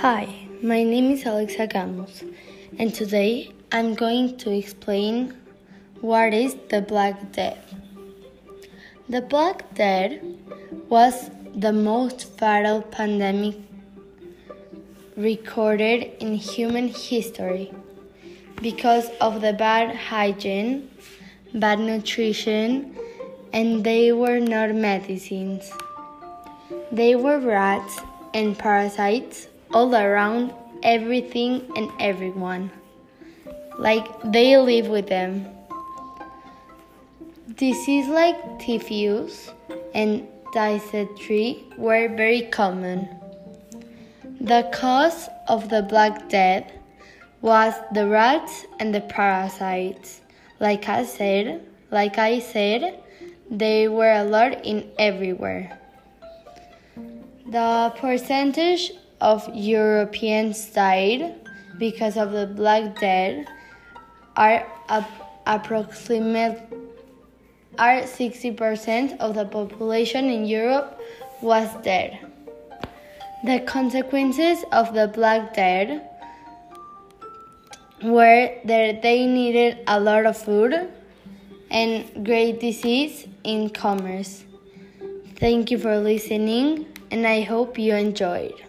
Hi, my name is Alexa Gamos, and today I'm going to explain what is the Black Death. The Black Death was the most fatal pandemic recorded in human history because of the bad hygiene, bad nutrition, and they were not medicines. They were rats and parasites all around everything and everyone. Like they live with them. Diseases like typhus and dysentery were very common. The cause of the Black Death was the rats and the parasites. Like I said, like I said, they were a lot in everywhere. The percentage of Europeans died because of the Black Death are ap- approximate are 60% of the population in Europe was dead. The consequences of the Black Death were that they needed a lot of food and great disease in commerce. Thank you for listening and I hope you enjoyed.